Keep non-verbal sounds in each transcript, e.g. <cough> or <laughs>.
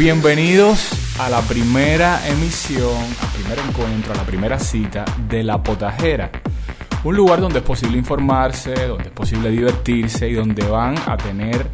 Bienvenidos a la primera emisión, al primer encuentro, a la primera cita de La Potajera. Un lugar donde es posible informarse, donde es posible divertirse y donde van a tener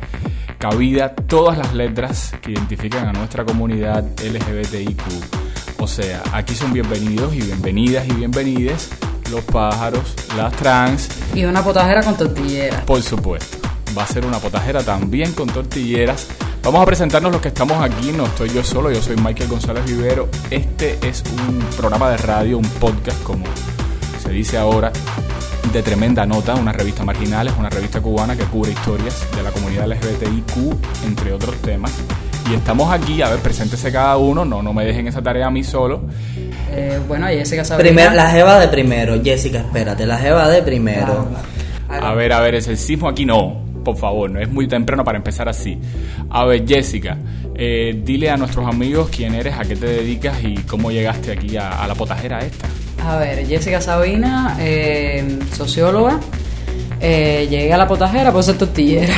cabida todas las letras que identifican a nuestra comunidad LGBTIQ. O sea, aquí son bienvenidos y bienvenidas y bienvenides los pájaros, las trans. Y una potajera con tortilleras. Por supuesto. Va a ser una potajera también con tortilleras. Vamos a presentarnos los que estamos aquí. No estoy yo solo, yo soy Michael González Vivero. Este es un programa de radio, un podcast, como se dice ahora, de tremenda nota, una revista marginal, es una revista cubana que cubre historias de la comunidad LGBTIQ, entre otros temas. Y estamos aquí, a ver, preséntese cada uno, no, no me dejen esa tarea a mí solo. Eh, bueno, Jessica. Primero, la jeva de primero, Jessica, espérate, la jeva de primero. A ver, a ver, el sexismo aquí no, por favor, no es muy temprano para empezar así. A ver, Jessica, eh, dile a nuestros amigos quién eres, a qué te dedicas y cómo llegaste aquí a, a la potajera esta. A ver, Jessica Sabina, eh, socióloga. Eh, llegué a la potajera por ser tortillera.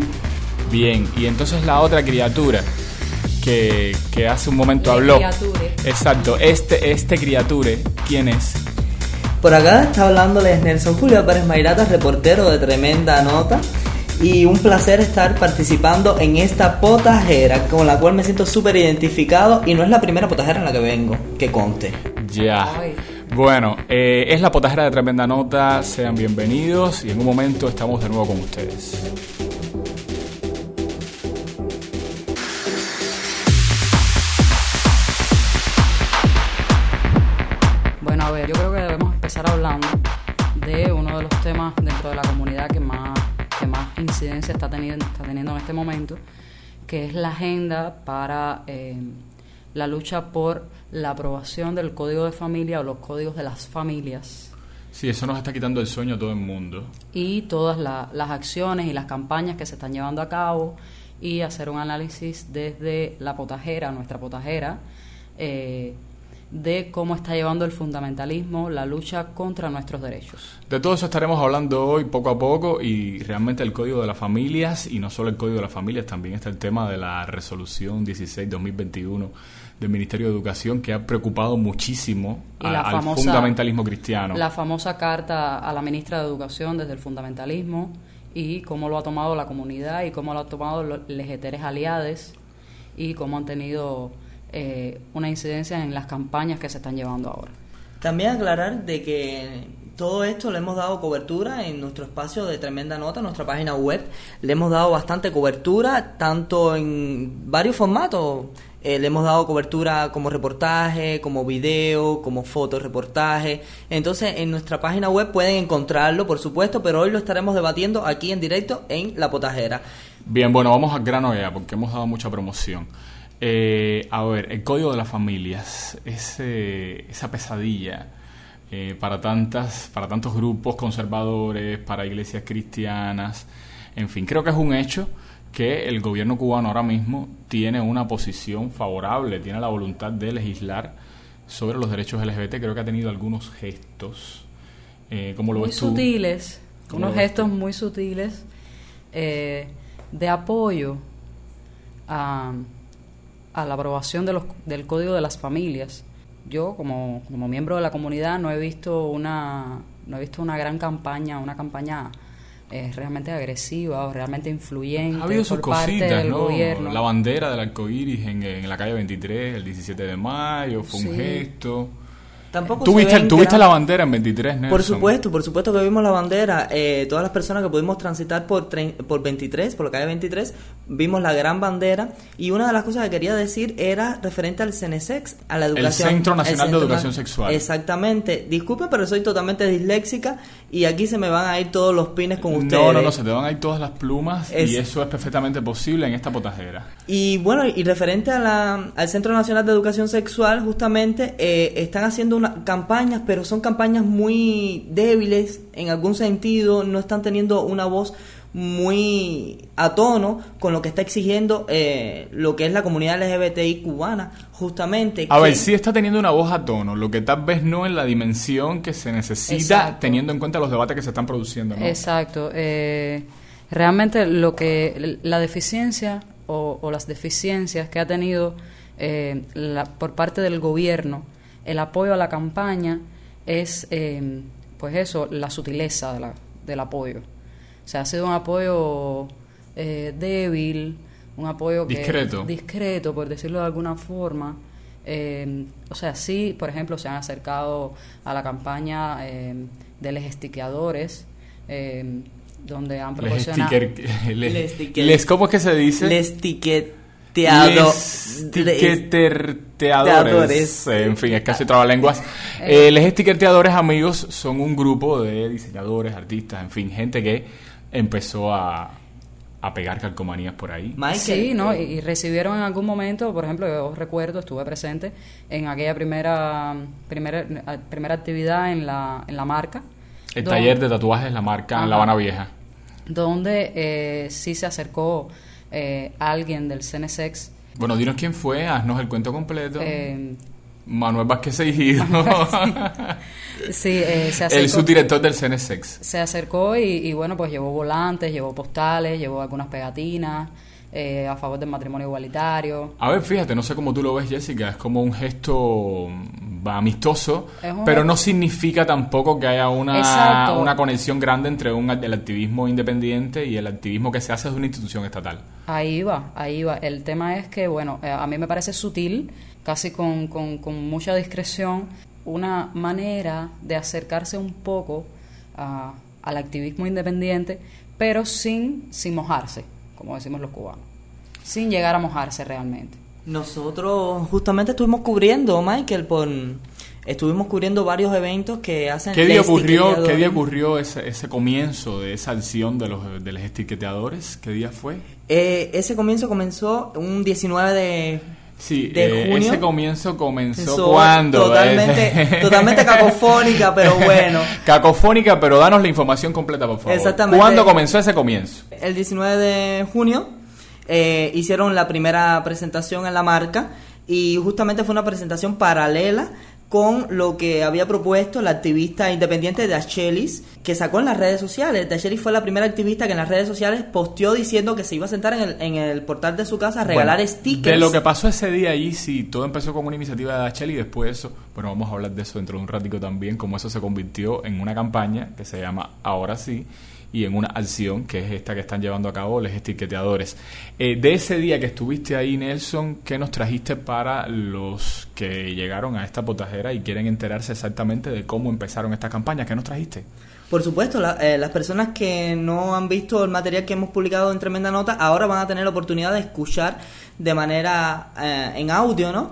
<laughs> Bien, y entonces la otra criatura que, que hace un momento habló. criature. Exacto, este, este criature, ¿quién es? Por acá está hablándoles Nelson Julio Pérez Mairata, reportero de Tremenda Nota. Y un placer estar participando en esta potajera con la cual me siento súper identificado y no es la primera potajera en la que vengo, que conste. Ya. Bueno, eh, es la potajera de tremenda nota, sean bienvenidos y en un momento estamos de nuevo con ustedes. Bueno, a ver, yo creo que debemos empezar hablando de uno de los temas dentro de la comunidad que más, incidencia está teniendo, está teniendo en este momento, que es la agenda para eh, la lucha por la aprobación del Código de Familia o los códigos de las familias Sí, eso nos está quitando el sueño a todo el mundo. y todas la- las acciones y las campañas que se están llevando a cabo y hacer un análisis desde la potajera, nuestra potajera, eh, de cómo está llevando el fundamentalismo la lucha contra nuestros derechos. De todo eso estaremos hablando hoy poco a poco y realmente el Código de las Familias y no solo el Código de las Familias, también está el tema de la resolución 16-2021 del Ministerio de Educación que ha preocupado muchísimo a- al fundamentalismo cristiano. La famosa carta a la ministra de Educación desde el fundamentalismo y cómo lo ha tomado la comunidad y cómo lo han tomado los legeteres aliades y cómo han tenido eh, una incidencia en las campañas que se están llevando ahora. También aclarar de que todo esto le hemos dado cobertura en nuestro espacio de Tremenda Nota, nuestra página web. Le hemos dado bastante cobertura, tanto en varios formatos. Eh, le hemos dado cobertura como reportaje, como video, como fotoreportaje. Entonces, en nuestra página web pueden encontrarlo, por supuesto, pero hoy lo estaremos debatiendo aquí en directo en La Potajera. Bien, bueno, vamos al grano ya, porque hemos dado mucha promoción. Eh, a ver, el código de las familias, ese, esa pesadilla eh, para, tantas, para tantos grupos conservadores, para iglesias cristianas, en fin, creo que es un hecho que el gobierno cubano ahora mismo tiene una posición favorable, tiene la voluntad de legislar sobre los derechos LGBT, creo que ha tenido algunos gestos. Eh, ¿Cómo lo muy ves tú? sutiles, ¿Cómo unos gestos muy sutiles eh, de apoyo a, a la aprobación de los, del Código de las Familias. Yo, como, como miembro de la comunidad, no he visto una, no he visto una gran campaña, una campaña eh, realmente agresiva o realmente influyente Ha habido sus por parte cositas, del ¿no? gobierno. La bandera del arco iris en, en la calle 23, el 17 de mayo, fue un gesto. Tampoco ¿Tú se viste, ven tú viste gran- la bandera en 23, Nelson? Por supuesto, por supuesto que vimos la bandera. Eh, todas las personas que pudimos transitar por, por 23, por la calle 23, vimos la gran bandera. Y una de las cosas que quería decir era referente al CENESEX, a la El educación. Centro Nacional de Centro Educación Sexual. Exactamente. Disculpe, pero soy totalmente disléxica y aquí se me van a ir todos los pines con ustedes. No, no, no, se te van a ir todas las plumas Es- y eso es perfectamente posible en esta potajera. Y bueno, y referente a la, al Centro Nacional de Educación Sexual, justamente eh, están haciendo una, campañas, pero son campañas muy débiles en algún sentido, no están teniendo una voz muy a tono con lo que está exigiendo eh, lo que es la comunidad LGBTI cubana, justamente. A que- ver, sí está teniendo una voz a tono, lo que tal vez no en la dimensión que se necesita Exacto. teniendo en cuenta los debates que se están produciendo. ¿no? Exacto. eh, realmente lo que la deficiencia o, las deficiencias que ha tenido eh, por parte del gobierno el apoyo a la campaña es, eh, pues eso, la sutileza de la, del apoyo. O sea, ha sido un apoyo eh, débil, un apoyo discreto. discreto, por decirlo de alguna forma. o sea, sí, por ejemplo, se han acercado a la campaña de los estiqueadores, donde han proporcionado... <laughs> Les, ¿Cómo es que se dice? Les Estiqueteadores. En fin, es casi trabalenguas. Eh, los estiqueteadores, amigos, son un grupo de diseñadores, artistas, en fin, gente que empezó a, a pegar calcomanías por ahí. sí, ¿no? Eh, y, recibieron en algún momento, por ejemplo, yo recuerdo, estuve presente en aquella primera primera, primera actividad en la, en la marca. El taller de tatuajes La Marca en La Habana Vieja. Donde eh, sí se acercó eh, alguien del CNSEX. Bueno, dinos quién fue, haznos el cuento completo. Eh, Manuel Vázquez <laughs> sí, eh, se acercó. El subdirector del CNSEX. Se acercó y, bueno, pues llevó volantes, llevó postales, llevó algunas pegatinas. A favor del matrimonio igualitario. A ver, fíjate, no sé cómo tú lo ves, Jessica, es como un gesto amistoso, pero no significa tampoco que haya una, una conexión grande entre un, el activismo independiente y el activismo que se hace de una institución estatal. Ahí va, ahí va. El tema es que, bueno, eh, a mí me parece sutil, casi con, con, mucha discreción, una manera de acercarse un poco al activismo independiente, pero sin, sin mojarse, como decimos los cubanos, sin llegar a mojarse realmente. Nosotros justamente estuvimos cubriendo, Michael, por estuvimos cubriendo varios eventos que hacen ¿Qué día ocurrió, ¿qué día ocurrió ese, ese comienzo de esa acción de los, de los etiqueteadores? ¿Qué día fue? Eh, ese comienzo comenzó un 19 de Sí, eh, ese comienzo comenzó cuando. Totalmente, <laughs> totalmente cacofónica, pero bueno. <laughs> cacofónica, pero danos la información completa, por favor. Exactamente. ¿Cuándo comenzó ese comienzo? El 19 de junio eh, hicieron la primera presentación en la marca y justamente fue una presentación paralela con lo que había propuesto la activista independiente de Achelis, que sacó en las redes sociales. De Achelis fue la primera activista que en las redes sociales posteó diciendo que se iba a sentar en el, en el portal de su casa a regalar stickers. De lo que pasó ese día allí, sí, todo empezó con una iniciativa de Achelis y después eso, bueno, vamos a hablar de eso dentro de un ratico también, cómo eso se convirtió en una campaña que se llama Ahora sí y en una acción que es esta que están llevando a cabo los etiqueteadores. Eh, de ese día que estuviste ahí, Nelson, ¿qué nos trajiste para los que llegaron a esta potajera y quieren enterarse exactamente de cómo empezaron esta campaña? ¿Qué nos trajiste? Por supuesto, eh, las personas que no han visto el material que hemos publicado en Tremenda Nota ahora van a tener la oportunidad de escuchar de manera eh, en audio, ¿no?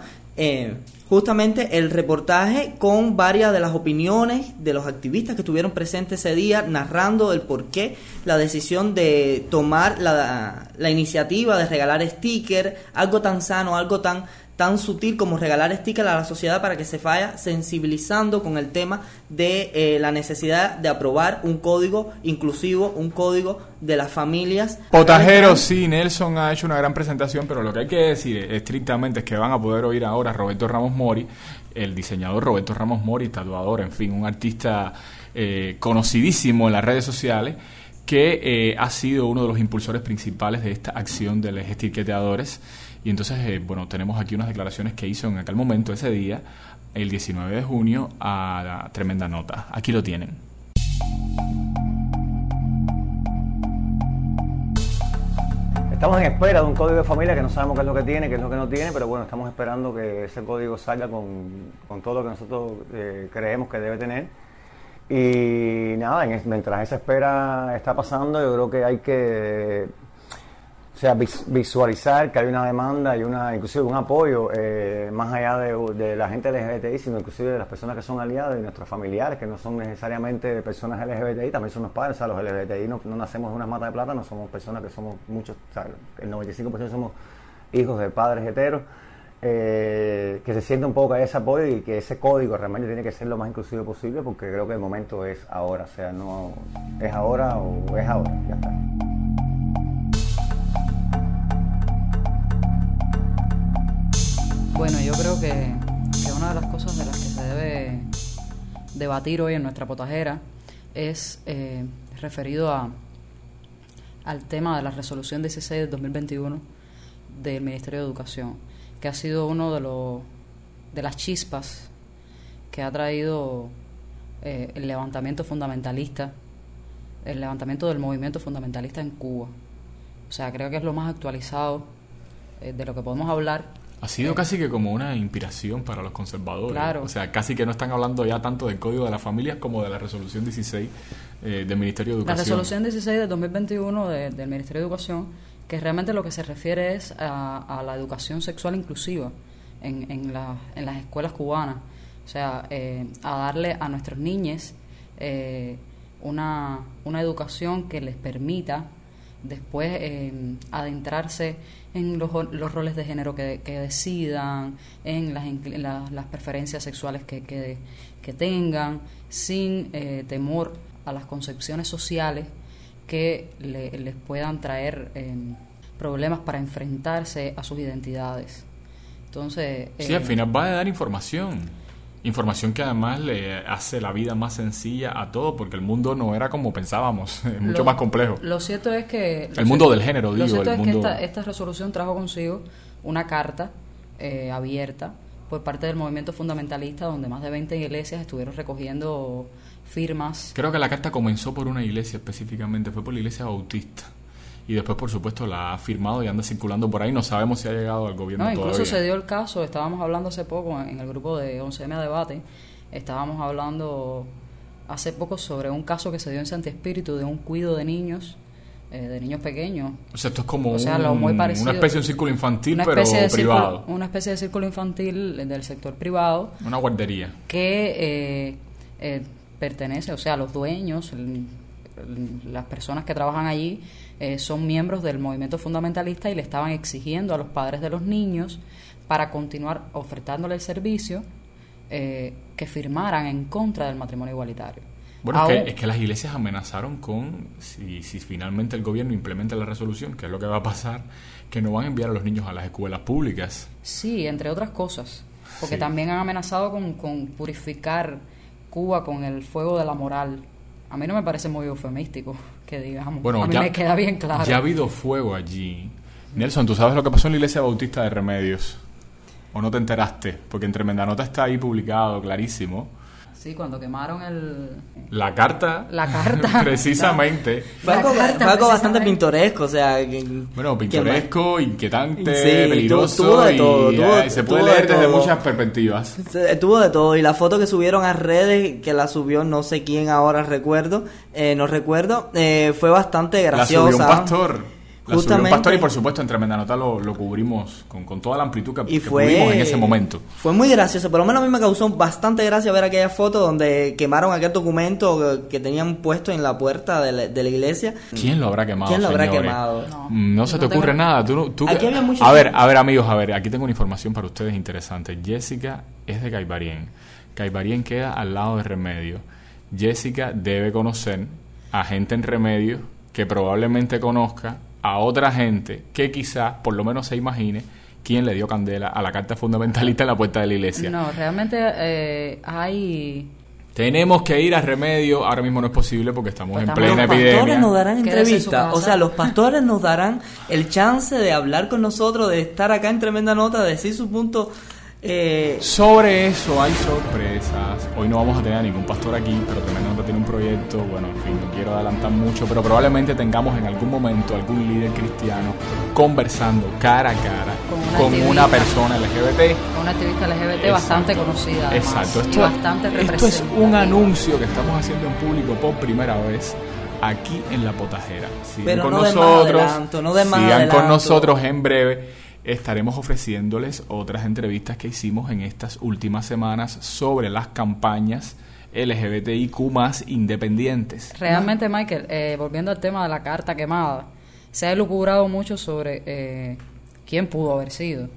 Justamente el reportaje con varias de las opiniones de los activistas que estuvieron presentes ese día, narrando el por qué la decisión de tomar la, la iniciativa de regalar sticker, algo tan sano, algo tan tan sutil como regalar stickers a la sociedad para que se vaya sensibilizando con el tema de eh, la necesidad de aprobar un código inclusivo, un código de las familias. Potajeros, sí, Nelson ha hecho una gran presentación, pero lo que hay que decir estrictamente es que van a poder oír ahora a Roberto Ramos Mori, el diseñador Roberto Ramos Mori, tatuador, en fin, un artista eh, conocidísimo en las redes sociales que eh, ha sido uno de los impulsores principales de esta acción de los etiqueteadores y entonces, eh, bueno, tenemos aquí unas declaraciones que hizo en aquel momento, ese día, el 19 de junio, a la tremenda nota. Aquí lo tienen. Estamos en espera de un código de familia que no sabemos qué es lo que tiene, qué es lo que no tiene, pero bueno, estamos esperando que ese código salga con, todo lo que nosotros eh, creemos que debe tener. Y nada, mientras esa espera está pasando, yo creo que hay que o sea, visualizar que hay una demanda y una, inclusive un apoyo eh, más allá de, la gente LGBTI, sino inclusive de las personas que son aliadas y nuestros familiares, que no son necesariamente personas LGBTI, también son los padres, o sea, los LGBTI no, nacemos de una mata de plata, no somos personas que somos muchos, o sea, el 95% somos hijos de padres heteros, eh, que se siente un poco que hay ese apoyo y que ese código realmente tiene que ser lo más inclusivo posible, porque creo que el momento es ahora, o sea, no es ahora o es ahora, ya está. Bueno, yo creo que, una de las cosas de las que se debe debatir hoy en nuestra potajera es eh, referido a, al tema de la resolución 16 de 2021 del Ministerio de Educación, que ha sido uno de los de las chispas que ha traído eh, el levantamiento fundamentalista, el levantamiento del movimiento fundamentalista en Cuba. O sea, creo que es lo más actualizado eh, de lo que podemos hablar. Ha sido Eh, casi que como una inspiración para los conservadores. Claro. O sea, casi que no están hablando ya tanto del Código de las Familias como de la Resolución 16 eh, del Ministerio de La Educación. resolución 16 de 2021 de- del Ministerio de Educación, que realmente lo que se refiere es a, a la educación sexual inclusiva en, en, la- en las escuelas cubanas. O sea, eh, a darle a nuestros niños eh, una, una educación que les permita después eh, adentrarse en los, los roles de género que, que decidan, en las, incl- las, las preferencias sexuales que, que, que tengan, sin eh, temor a las concepciones sociales que le- les puedan traer eh, problemas para enfrentarse a sus identidades. Entonces, Sí, eh, al final va a dar información. Información que además le hace la vida más sencilla a todo, porque el mundo no era como pensábamos, <laughs> es mucho Lo- más complejo. Lo cierto es que... El mundo del género, Lo digo, cierto el es mundo- que esta, esta resolución trajo consigo una carta eh, abierta por parte del movimiento fundamentalista, donde más de 20 iglesias estuvieron recogiendo firmas. Creo que la carta comenzó por una iglesia específicamente, fue por la iglesia bautista. Y después, por supuesto, la ha firmado y anda circulando por ahí. No sabemos si ha llegado al gobierno No, incluso todavía. se dio el caso, estábamos hablando hace poco en el grupo de 11M a Debate, estábamos hablando hace poco sobre un caso que se dio en Santi Espíritu de un cuido de niños, eh, de niños pequeños, O sea, esto es como O sea, un- lo muy parecido. una especie de un círculo infantil, una pero de privado. círculo, una especie de círculo infantil del sector privado Una guardería. que eh, eh, pertenece, o sea, los dueños, las personas que trabajan allí eh, son miembros del movimiento fundamentalista y le estaban exigiendo a los padres de los niños para continuar ofertándole el servicio eh, que firmaran en contra del matrimonio igualitario. Bueno, es que, es que las iglesias amenazaron con, si, si finalmente el gobierno implementa la resolución, que es lo que va a pasar, que no van a enviar a los niños a las escuelas públicas. Sí, entre otras cosas. Porque Sí. también han amenazado con, con purificar Cuba con el fuego de la moral. A mí no me parece muy eufemístico, que digamos. Bueno, a mí ya, me queda bien claro. ya ha habido fuego allí. Nelson, ¿tú sabes lo que pasó en la iglesia bautista de Remedios? ¿O no te enteraste? Porque en Tremenda Nota está ahí publicado, clarísimo. Sí, cuando quemaron el... La carta, La carta. <laughs> precisamente. Fue La algo, carta, fue algo bastante pintoresco, o sea... que- Bueno, que pintoresco, inquietante, Sí, peligroso tuvo de y todo, tuvo- eh, se puede tuvo de leer desde todo. muchas perspectivas. Se- Tuvo de todo y la foto que subieron a redes, que la subió no sé quién ahora recuerdo, eh, no recuerdo, eh, fue bastante La graciosa. subió un pastor. La subió un Justamente. pastor y por supuesto en Tremenda Nota lo, lo cubrimos con, con toda la amplitud que, Y que pudimos en ese momento. Fue muy gracioso, por lo menos a mí me causó bastante gracia ver aquella foto donde quemaron aquel documento que, que tenían puesto en la puerta de la, de la iglesia. ¿Quién lo habrá quemado? ¿Quién lo habrá señores? quemado? No. Mm, No se No te ocurre tengo- nada. Tú, no- tú- Aquí había muchos- A ver, a ver, amigos, a ver, aquí tengo una información para ustedes interesante. Jessica es de Caibarien. Caibarien queda al lado de Remedio. Jessica debe conocer a gente en Remedio que probablemente conozca a otra gente que quizás, por lo menos se imagine, quién le dio candela a la carta fundamentalista en la puerta de la iglesia. No, realmente eh, hay... Tenemos que ir a Remedio. Ahora mismo no es posible porque estamos Pues en plena los pastores epidemia. nos darán Quédese en su entrevistas, casa. o sea, los pastores nos darán el chance de hablar con nosotros, de estar acá en tremenda nota, de decir su punto. Eh, Sobre eso hay sorpresas. Hoy no vamos a tener a ningún pastor aquí, pero Tremenda Nota tiene un proyecto. Bueno, en fin, no quiero adelantar mucho, pero probablemente tengamos en algún momento algún líder cristiano conversando cara a cara Con una con persona LGBT. Una activista LGBT Exacto. bastante conocida. además, Exacto. y Esto, bastante esto es un anuncio que estamos haciendo en público por primera vez aquí en La Potajera. Sigan Pero con no den más nosotros. adelanto, no den más sigan con nosotros en breve. Estaremos ofreciéndoles otras entrevistas que hicimos en estas últimas semanas sobre las campañas LGBTIQ más independientes. Realmente, Michael, eh, volviendo al tema de la carta quemada, se ha elucubrado mucho sobre eh, quién pudo haber sido.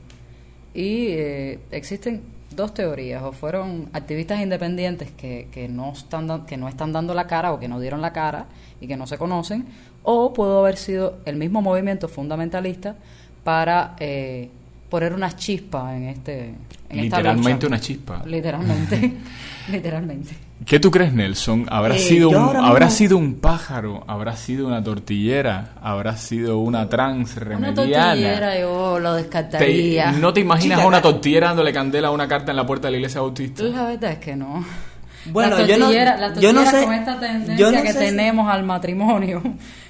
Y eh, existen dos teorías, o fueron activistas independientes que, que, no están, que no están dando la cara o que no dieron la cara y que no se conocen, o pudo haber sido el mismo movimiento fundamentalista para eh, poner una chispa en este... En esta Literalmente lucha. una chispa. Literalmente, <laughs> <laughs> literalmente. ¿Qué tú crees, Nelson? ¿Habrá, Eh, sido, un, ¿habrá mismo- sido un pájaro? ¿Habrá sido una tortillera? ¿Habrá sido una trans Una remediana? tortillera yo lo Te- descartaría. ¿No te imaginas Chica, a una la- tortillera dándole candela a una carta en la puerta de la iglesia bautista? La verdad es que no. Bueno, las yo no- tortilleras, las yo no sé- con esta tendencia yo no que sé si- tenemos al matrimonio,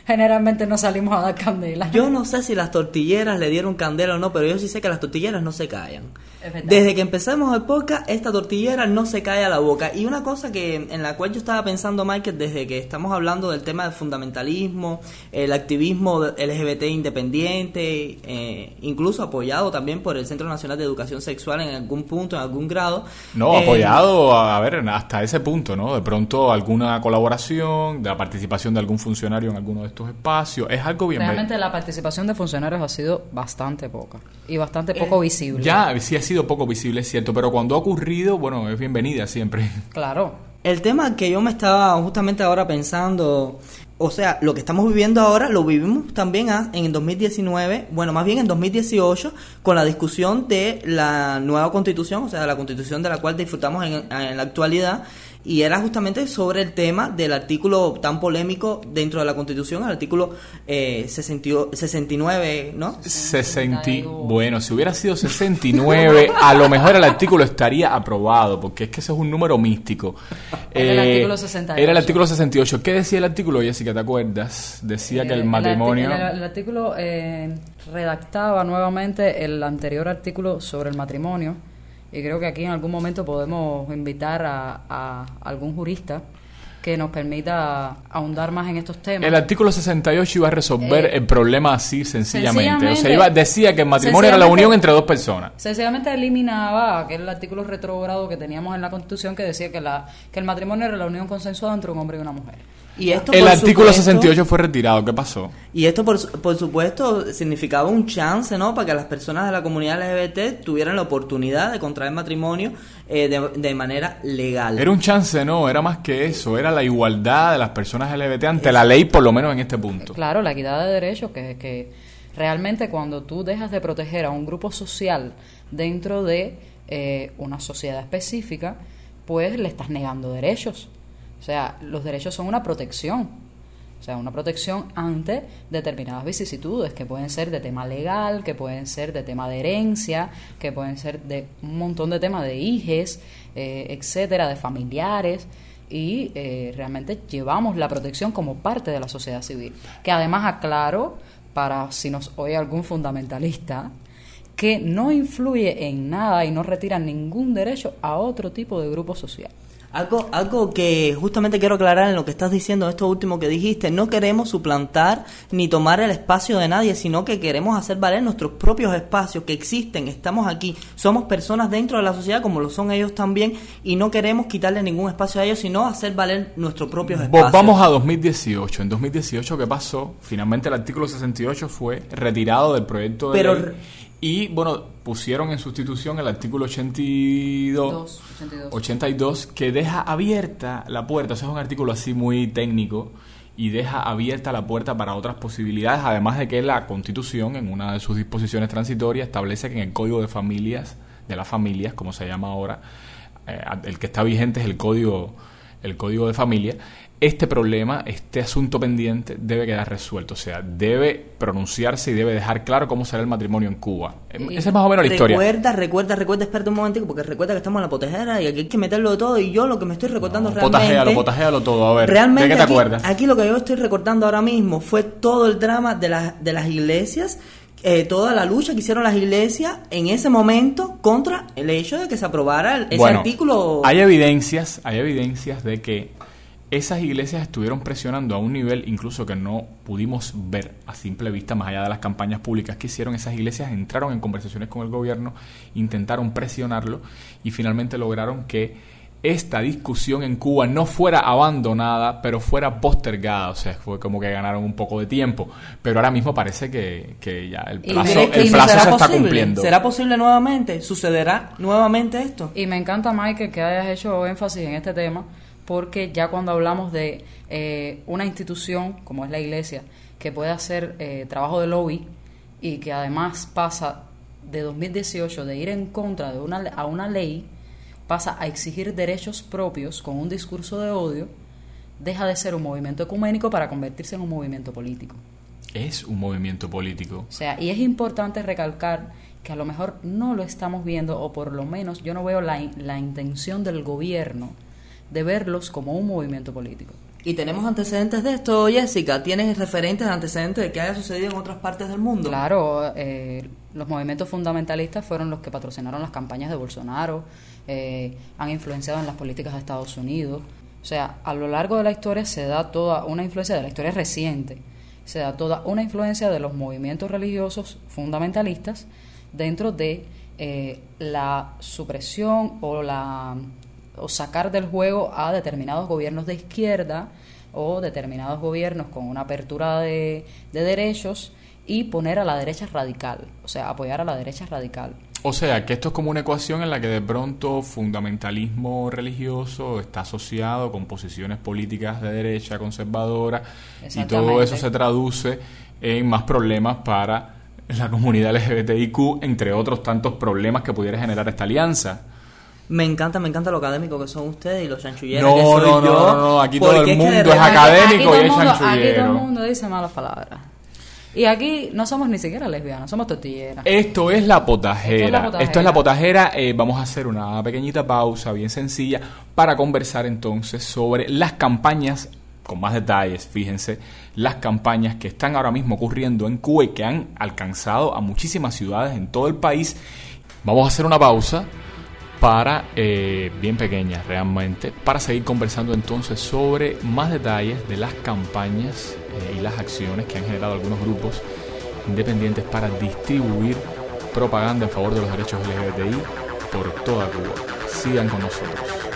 generalmente no salimos a dar candela. Yo no sé si las tortilleras le dieron candela o no, pero yo sí sé que las tortilleras no se callan. Desde que empezamos el podcast, esta tortillera no se cae a la boca. Y una cosa que en la cual yo estaba pensando, Michael, desde que estamos hablando del tema del fundamentalismo, el activismo LGBT independiente, eh, incluso apoyado también por el Centro Nacional de Educación Sexual en algún punto, en algún grado. No, Eh, apoyado, a ver, hasta ese punto, ¿no? De pronto alguna colaboración, de la participación de algún funcionario en alguno de estos espacios. Es algo bien Realmente la participación de funcionarios ha sido bastante poca y bastante Eh, poco visible. Ya, sí ha sido poco visible, es cierto, pero cuando ha ocurrido, bueno, es bienvenida siempre. <laughs> Claro. El tema que yo me estaba justamente ahora pensando, o sea, lo que estamos viviendo ahora lo vivimos también a- en 2019, bueno, más bien en 2018, con la discusión de la nueva constitución, o sea, la constitución de la cual disfrutamos en, en la actualidad, y era justamente sobre el tema del artículo tan polémico dentro de la constitución, el artículo eh, 60 69, ¿no? 60, bueno, si hubiera sido 69, a lo mejor el artículo estaría aprobado, porque es que ese es un número místico. Eh, Era el artículo 68. Era el artículo 68. ¿Qué decía el artículo, Jessica? ¿Te acuerdas? Decía que Eh, el matrimonio... arti- El, el artículo eh, redactaba nuevamente el anterior artículo sobre el matrimonio y creo que aquí en algún momento podemos invitar a, a algún jurista que nos permita ahondar más en estos temas. El artículo 68 iba a resolver Eh, el problema así sencillamente. O sea, sencillamente- iba, decía que el matrimonio era la sencillamente- unión entre dos personas. Sencillamente eliminaba aquel artículo retrógrado que teníamos en la Constitución que decía que, la, que el matrimonio era la unión consensuada entre un hombre y una mujer. Y esto, El por artículo supuesto- 68 fue retirado. ¿Qué pasó? Y esto, por, por supuesto, significaba un chance, ¿no? Para que las personas de la comunidad LGBT tuvieran la oportunidad de contraer matrimonio eh, de, de manera legal. Era un chance, no, era más que eso. Era la igualdad de las personas LGBT ante la ley, por lo menos en este punto. Claro, la equidad de derechos, que, que realmente cuando tú dejas de proteger a un grupo social dentro de eh, una sociedad específica, pues le estás negando derechos. O sea, los derechos son una protección. O sea, una protección ante determinadas vicisitudes que pueden ser de tema legal, que pueden ser de tema de herencia, que pueden ser de un montón de temas de hijes, eh, etcétera, de familiares. Y eh, realmente llevamos la protección como parte de la sociedad civil. Que además aclaro, para si nos oye algún fundamentalista, que no influye en nada y no retira ningún derecho a otro tipo de grupo social. Algo, algo que justamente quiero aclarar en lo que estás diciendo, esto último que dijiste, no queremos suplantar ni tomar el espacio de nadie, sino que queremos hacer valer nuestros propios espacios que existen, estamos aquí, somos personas dentro de la sociedad como lo son ellos también y no queremos quitarle ningún espacio a ellos, sino hacer valer nuestros propios espacios. Vamos a 2018. En 2018, ¿qué pasó? Finalmente el artículo 68 fue retirado del proyecto de Pero- ley. Y bueno, pusieron en sustitución el artículo 82, Dos, 82. 82 que deja abierta la puerta. O sea, es un artículo así muy técnico y deja abierta la puerta para otras posibilidades, además de que la Constitución, en una de sus disposiciones transitorias, establece que en el Código de Familias, de las familias, como se llama ahora, eh, el que está vigente es el Código, el Código de Familia, este problema, este asunto pendiente debe quedar resuelto, o sea, debe pronunciarse y debe dejar claro cómo será el matrimonio en Cuba. Y- Esa es más o menos la historia. Recuerda, recuerda, recuerda, espérate un momentico, porque recuerda que estamos en la potejera y aquí hay que meterlo de todo. Y yo lo que me estoy recordando realmente. Potajéalo, potajéalo todo, a ver, realmente ¿de qué te aquí, acuerdas? aquí lo que yo estoy recordando ahora mismo fue todo el drama de, las de las iglesias. eh, toda la lucha que hicieron las iglesias en ese momento contra el hecho de que se aprobara el- ese Bueno, artículo. Hay evidencias, hay evidencias de que esas iglesias estuvieron presionando a un nivel incluso que no pudimos ver a simple vista, más allá de las campañas públicas que hicieron. Esas iglesias entraron en conversaciones con el gobierno, intentaron presionarlo y finalmente lograron que esta discusión en Cuba no fuera abandonada, pero fuera postergada. O sea, fue como que ganaron un poco de tiempo. Pero ahora mismo parece que, que ya el ¿Y plazo, el plazo se está cumpliendo. ¿Será posible nuevamente? ¿Sucederá nuevamente esto? Y me encanta, Michael, que hayas hecho énfasis en este tema, porque ya cuando hablamos de eh, una institución como es la iglesia, que puede hacer eh, trabajo de lobby y que además pasa de 2018 de ir en contra de una, a una ley pasa a exigir derechos propios con un discurso de odio, deja de ser un movimiento ecuménico para convertirse en un movimiento político. Es un movimiento político. O sea, y es importante recalcar que a lo mejor no lo estamos viendo, o por lo menos yo no veo la, la intención del gobierno de verlos como un movimiento político. ¿Y tenemos antecedentes de esto, Jessica? ¿Tienes referentes antecedentes de que haya sucedido en otras partes del mundo? Claro, eh, los movimientos fundamentalistas fueron los que patrocinaron las campañas de Bolsonaro, eh, han influenciado en las políticas de Estados Unidos. O sea, a lo largo de la historia se da toda una influencia, de la historia reciente, se da toda una influencia de los movimientos religiosos fundamentalistas dentro de eh, la supresión o la o sacar del juego a determinados gobiernos de izquierda o determinados gobiernos con una apertura de, de derechos y poner a la derecha radical, o sea, apoyar a la derecha radical. O sea, que esto es como una ecuación en la que de pronto fundamentalismo religioso está asociado con posiciones políticas de derecha conservadora y todo eso se traduce en más problemas para la comunidad LGBTIQ, entre otros tantos problemas que pudiera generar esta alianza. Me encanta, me encanta lo académico que son ustedes y los chanchulleros No, que soy no, no, yo. no, no, aquí todo el mundo es académico y es Aquí todo el mundo dice malas palabras. Y aquí no somos ni siquiera lesbianas, somos tortilleras. Esto es la potajera. Esto es la potajera. Esto es la potajera. Eh, vamos a hacer una pequeñita pausa bien sencilla para conversar entonces sobre las campañas, con más detalles, fíjense, las campañas que están ahora mismo ocurriendo en Cuba y que han alcanzado a muchísimas ciudades en todo el país. Vamos a hacer una pausa para, eh, bien pequeña realmente, para seguir conversando entonces sobre más detalles de las campañas eh, y las acciones que han generado algunos grupos independientes para distribuir propaganda en favor de los derechos LGBTI por toda Cuba. Sigan con nosotros.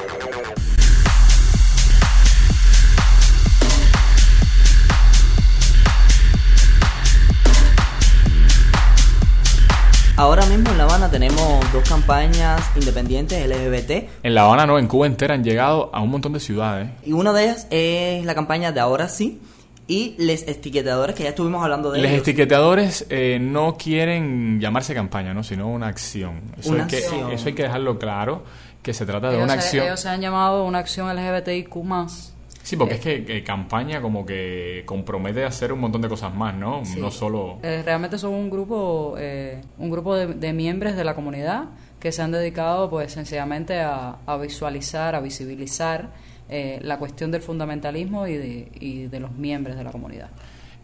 Ahora mismo en La Habana tenemos dos campañas independientes LGBT En La Habana, no, en Cuba entera han llegado a un montón de ciudades. y una de ellas es la campaña de Ahora sí y les etiquetadores que ya estuvimos hablando de Los ellos. etiquetadores eh, no quieren llamarse campaña, ¿no? sino una acción. Eso, Una hay que, acción. eso hay que dejarlo claro, que se trata de ellos, una se, acción. ellos se han llamado una acción LGBTIQ más. Sí, porque es que, que campaña como que compromete a hacer un montón de cosas más, ¿no? No solo... Eh, realmente son un grupo, eh, un grupo de, de miembros de la comunidad que se han dedicado, pues, sencillamente a, a visualizar, a visibilizar eh, la cuestión del fundamentalismo y de, y de los miembros de la comunidad.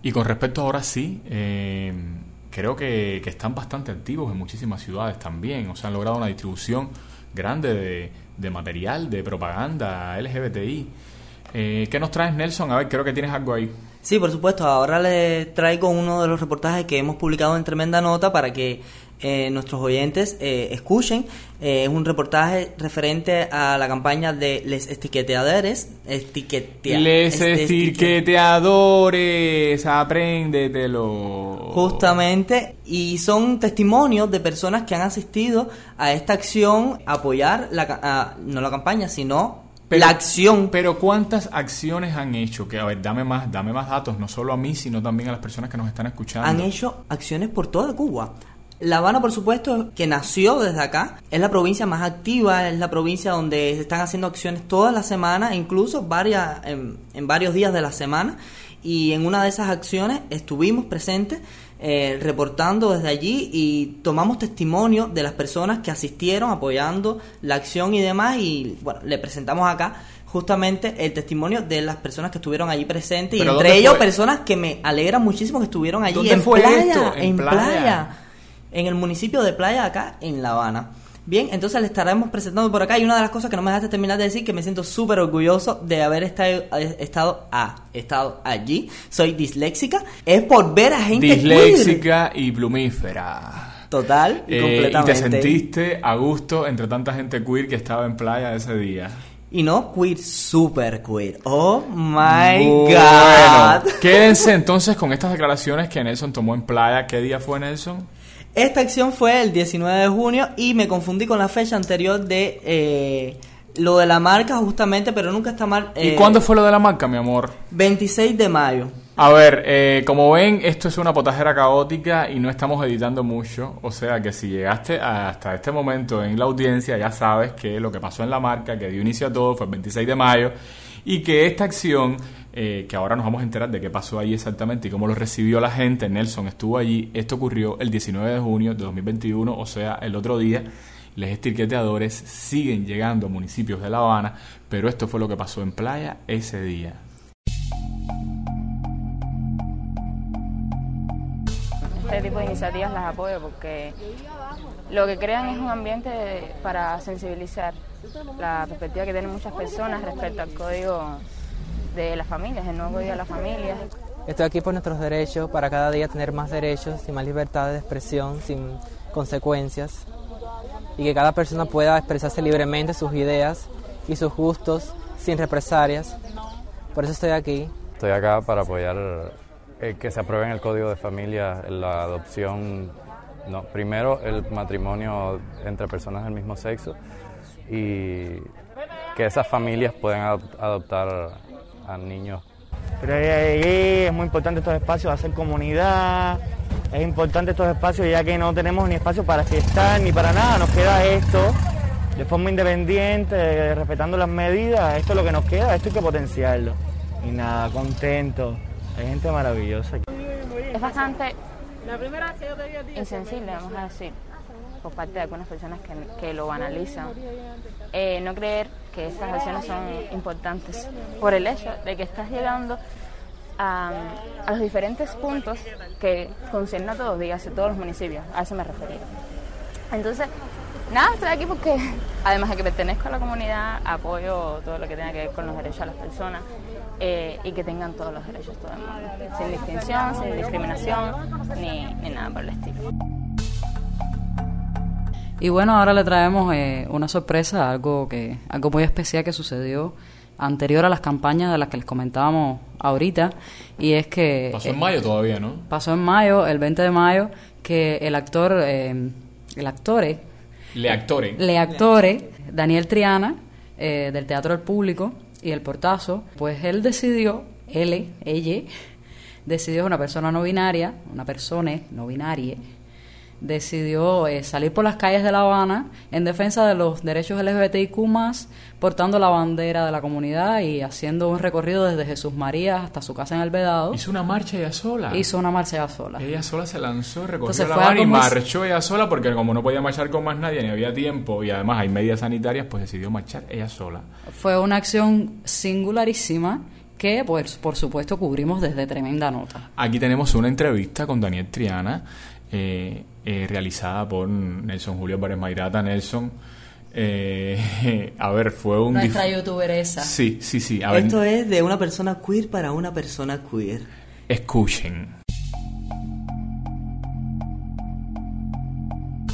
Y con respecto ahora sí, eh, creo que, que están bastante activos en muchísimas ciudades también. O sea, han logrado una distribución grande de, de material, de propaganda LGBTI. Eh, ¿Qué nos traes, Nelson? A ver, creo que tienes algo ahí. Sí, por supuesto. Ahora les traigo uno de los reportajes que hemos publicado en Tremenda Nota para que eh, nuestros oyentes eh, escuchen. Eh, es un reportaje referente a la campaña de Les Etiqueteadores. Etiquetea, Les este- etiqueteadores, apréndetelo. Justamente, y son testimonios de personas que han asistido a esta acción, apoyar, la, a- no la campaña, sino Pero- la acción. Pero ¿cuántas acciones han hecho? Que a ver, dame más, dame más datos, no solo a mí, sino también a las personas que nos están escuchando. han hecho acciones por toda Cuba. La Habana, por supuesto, que nació desde acá, es la provincia más activa, es la provincia donde se están haciendo acciones todas las semanas, incluso varias, en, en varios días de la semana. Y en una de esas acciones estuvimos presentes eh, reportando desde allí y tomamos testimonio de las personas que asistieron apoyando la acción y demás. Y bueno, le presentamos acá justamente el testimonio de las personas que estuvieron allí presentes y ¿Pero entre ellos fue? personas que me alegran muchísimo que estuvieron allí ¿Dónde en fue playa? En en playa. playa. en el municipio de Playa acá en La Habana. Bien, entonces le estaremos presentando por acá y una de las cosas que no me dejaste terminar de decir que me siento súper orgulloso de haber estado, estado, ah, estado allí, soy disléxica, es por ver a gente queer. Disléxica y plumífera. Total y Eh, y completamente. te sentiste a gusto entre tanta gente queer que estaba en playa ese día. Y no queer, super queer. Oh my Bueno, god. quédense entonces con estas declaraciones que Nelson tomó en playa. ¿Qué día fue Nelson? Esta acción fue el 19 de junio y me confundí con la fecha anterior de eh, lo de la marca justamente, pero nunca está mal. ¿Y eh, cuándo fue lo de la marca, mi amor? 26 de mayo. A ver, eh, como ven, esto es una potajera caótica y no estamos editando mucho. O sea que si llegaste hasta este momento en la audiencia, ya sabes que lo que pasó en la marca, que dio inicio a todo, fue el 26 de mayo y que esta acción, eh, que ahora nos vamos a enterar de qué pasó ahí exactamente y cómo lo recibió la gente, Nelson estuvo allí, esto ocurrió el 19 de junio de 2021, o sea, el otro día. Los estirqueteadores siguen llegando a municipios de La Habana, pero esto fue lo que pasó en Playa ese día. este tipo de iniciativas las apoyo porque lo que crean es un ambiente para sensibilizar la perspectiva que tienen muchas personas respecto al código de las familias, el nuevo código de las familias. Estoy aquí por nuestros derechos, para cada día tener más derechos y más libertad de expresión sin consecuencias y que cada persona pueda expresarse libremente sus ideas y sus gustos sin represalias. Por eso estoy aquí. Estoy acá para apoyar eh, que se apruebe en el Código de Familia la adopción, no, primero el matrimonio entre personas del mismo sexo y que esas familias puedan adoptar a niños. Pero es muy importante estos espacios, hacer comunidad, es importante estos espacios ya que no tenemos ni espacio para fiestar ni para nada, nos queda esto de forma independiente, respetando las medidas, esto es lo que nos queda, esto hay que potenciarlo. Y nada, contento. Hay gente maravillosa. Es bastante insensible, vamos a decir, por parte de algunas personas que, lo analizan, eh, no creer que estas acciones son importantes por el hecho de que estás llegando a, los diferentes puntos que conciernen a todos, días, a todos los municipios, a eso me refería. Entonces, nada, estoy aquí porque <laughs> además de que pertenezco a la comunidad, apoyo todo lo que tenga que ver con los derechos de las personas eh, y que tengan todos los derechos todo el mundo, sin distinción, sin discriminación, ni, nada por el estilo. Y bueno, ahora le traemos eh, una sorpresa, algo que algo muy especial que sucedió anterior a las campañas de las que les comentábamos ahorita, y es que... Pasó en eh, mayo todavía, ¿no? Pasó en mayo, el 20 de mayo, que el actor, el actore... Le actore. Le actore, Daniel Triana, del Teatro del Público, y el portazo, pues él decidió, él, ella, decidió, una persona no binaria, una persona no binaria, decidió eh, salir por las calles de La Habana en defensa de los derechos LGBTIQ portando la bandera de la comunidad y haciendo un recorrido desde Jesús María hasta su casa en el Vedado. Hizo una marcha ella sola. Hizo una marcha ella sola. Ella sola se lanzó, recorrió La Habana y marchó ella sola porque como no podía marchar con más nadie ni había tiempo y además hay medidas sanitarias, pues decidió marchar ella sola. Fue una acción singularísima que pues por supuesto cubrimos desde tremenda nota. Aquí tenemos una entrevista con Daniel Triana eh, eh, realizada por Nelson Julio Párez Mairata. Nelson, eh, <laughs> a ver, fue un... Nuestra youtuber esa. Sí, sí, sí. Esto es de una persona queer para una persona queer. Escuchen.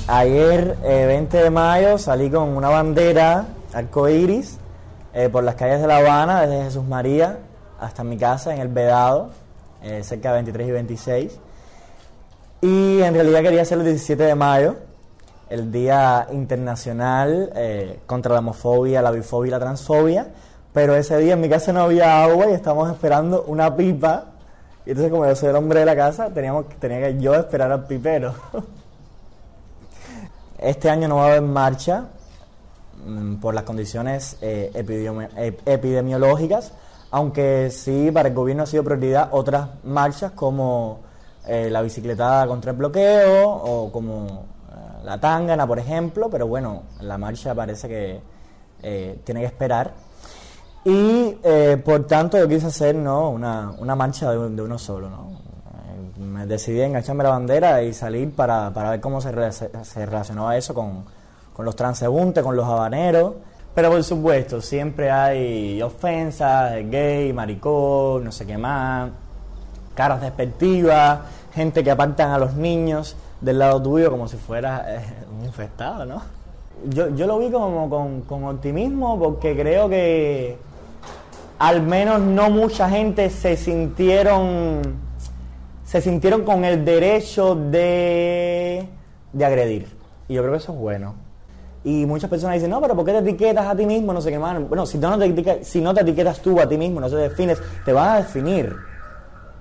Ayer, 20 de mayo, salí con una bandera arcoíris por las calles de La Habana, desde Jesús María hasta mi casa en el Vedado, cerca de 23 y 26. Y en realidad quería hacer el 17 de mayo, el Día Internacional eh, contra la homofobia, la bifobia y la transfobia, pero ese día en mi casa no había agua y estábamos esperando una pipa. Y entonces como yo soy el hombre de la casa, teníamos, tenía que yo esperar al pipero. <laughs> este año no va a haber marcha mm, por las condiciones eh, epidemiológicas, aunque sí para el gobierno ha sido prioridad otras marchas como eh, la bicicletada contra el bloqueo o como eh, la tangana, por ejemplo, pero bueno, la marcha parece que eh, tiene que esperar. Y por tanto yo quise hacer ¿no? una, una marcha de, uno solo. ¿no? me decidí engancharme la bandera y salir para, para ver cómo se, se relacionaba eso con, con los transeúntes, con los habaneros. Pero por supuesto, siempre hay ofensas, gay, maricón, no sé qué más caras despectivas, gente que apartan a los niños del lado tuyo como si fuera eh, un infectado, ¿no? Yo, yo lo vi como con, optimismo porque creo que al menos no mucha gente se sintieron se sintieron con el derecho de, de agredir. Y yo creo que eso es bueno. Y muchas personas dicen, no, pero ¿por qué te etiquetas a ti mismo? No sé qué más. Bueno, si, no te, si no te etiquetas tú a ti mismo, no te defines, te vas a definir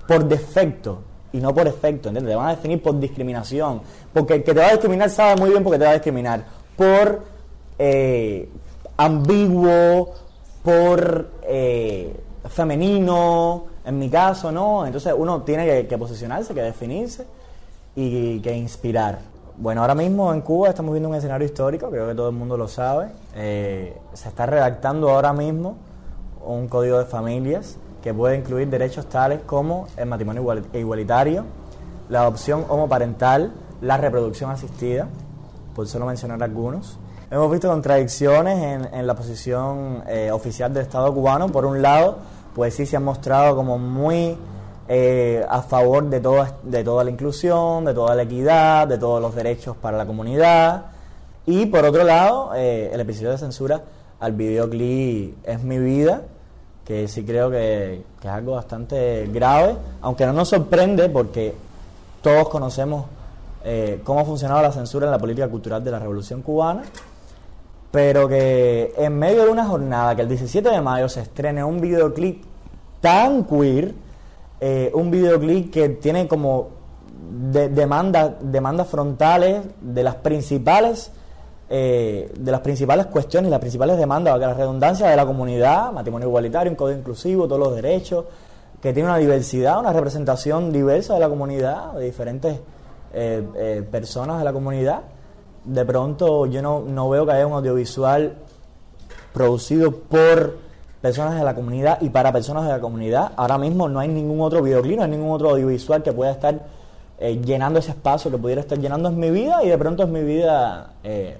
por defecto y no por efecto, ¿entiendes? Te van a definir por discriminación, porque el que te va a discriminar sabe muy bien por qué te va a discriminar, por eh, ambiguo, por eh, femenino, en mi caso, ¿no? Entonces uno tiene que, posicionarse, que definirse y que inspirar. Bueno, ahora mismo en Cuba estamos viendo un escenario histórico, creo que todo el mundo lo sabe. Eh, se está redactando ahora mismo un código de familias que puede incluir derechos tales como el matrimonio igual- igualitario, la adopción homoparental, la reproducción asistida, por solo mencionar algunos. Hemos visto contradicciones en, en la posición eh, oficial del Estado cubano. Por un lado, pues sí se han mostrado como muy eh, a favor de toda, de toda la inclusión, de toda la equidad, de todos los derechos para la comunidad. Y por otro lado, eh, el episodio de censura al videoclip Es mi vida, que sí creo que, es algo bastante grave, aunque no nos sorprende porque todos conocemos eh, cómo ha funcionado la censura en la política cultural de la Revolución Cubana, pero que en medio de una jornada que el 17 de mayo se estrene un videoclip tan queer, eh, un videoclip que tiene como de- demanda- demandas frontales de las principales eh, de las principales cuestiones, las principales demandas, la redundancia de la comunidad, matrimonio igualitario, un código inclusivo, todos los derechos, que tiene una diversidad, una representación diversa de la comunidad, de diferentes eh, eh, personas de la comunidad. De pronto yo no, no veo que haya un audiovisual producido por personas de la comunidad y para personas de la comunidad. Ahora mismo no hay ningún otro videoclip, no hay ningún otro audiovisual que pueda estar eh, llenando ese espacio que pudiera estar llenando es mi vida y de pronto es mi vida eh,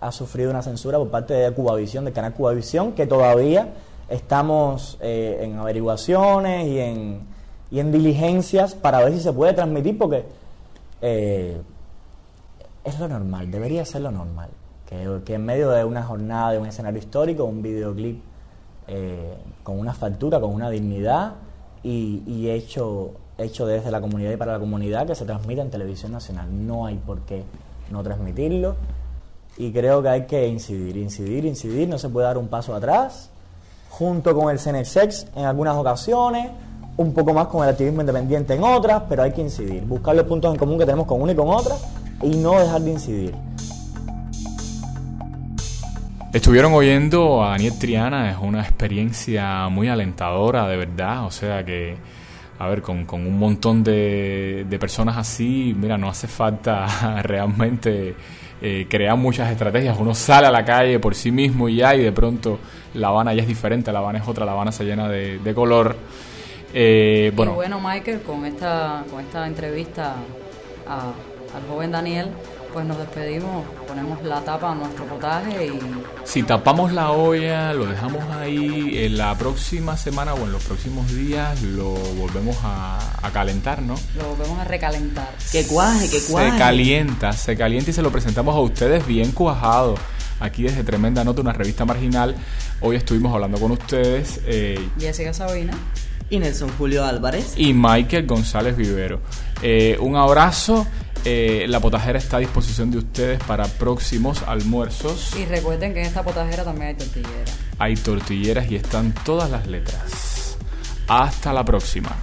ha sufrido una censura por parte de Cubavisión, del canal Cubavisión, que todavía estamos eh, en averiguaciones y en, diligencias para ver si se puede transmitir porque eh, es lo normal, debería ser lo normal. Que, en medio de una jornada, de un escenario histórico, un videoclip eh, con una factura, con una dignidad y, hecho, hecho desde la comunidad y para la comunidad que se transmita en televisión nacional. No hay por qué no transmitirlo y creo que hay que incidir, incidir, incidir, no se puede dar un paso atrás, junto con el Cenesex en algunas ocasiones, un poco más con el activismo independiente en otras, pero hay que incidir, buscar los puntos en común que tenemos con una y con otra y no dejar de incidir. Estuvieron oyendo a Aniel Triana, es una experiencia muy alentadora, de verdad. O sea que, a ver, con, con un montón de, de personas así, mira, no hace falta <laughs> realmente eh, crear muchas estrategias. Uno sale a la calle por sí mismo y ya, y de pronto La Habana ya es diferente, La Habana es otra, La Habana se llena de, de color. Eh, bueno, Y bueno, Michael, con esta, con esta entrevista a- al joven Daniel, pues nos despedimos, ponemos la tapa a nuestro potaje y Si tapamos la olla, lo dejamos ahí, en la próxima semana o en los próximos días lo volvemos a, a calentar, ¿no? lo volvemos a recalentar. Que cuaje, que Se cuaje. calienta, se calienta y se lo presentamos a ustedes bien cuajado. Aquí desde Tremenda Nota, una revista marginal. Hoy estuvimos hablando con ustedes eh, Jessica Sabina. Y Nelson Julio Álvarez. y Michael González Vivero. Eh, un abrazo. Eh, la potajera está a disposición de ustedes para próximos almuerzos. Y recuerden que en esta potajera también hay tortillera. Hay tortilleras y están todas las letras. Hasta la próxima.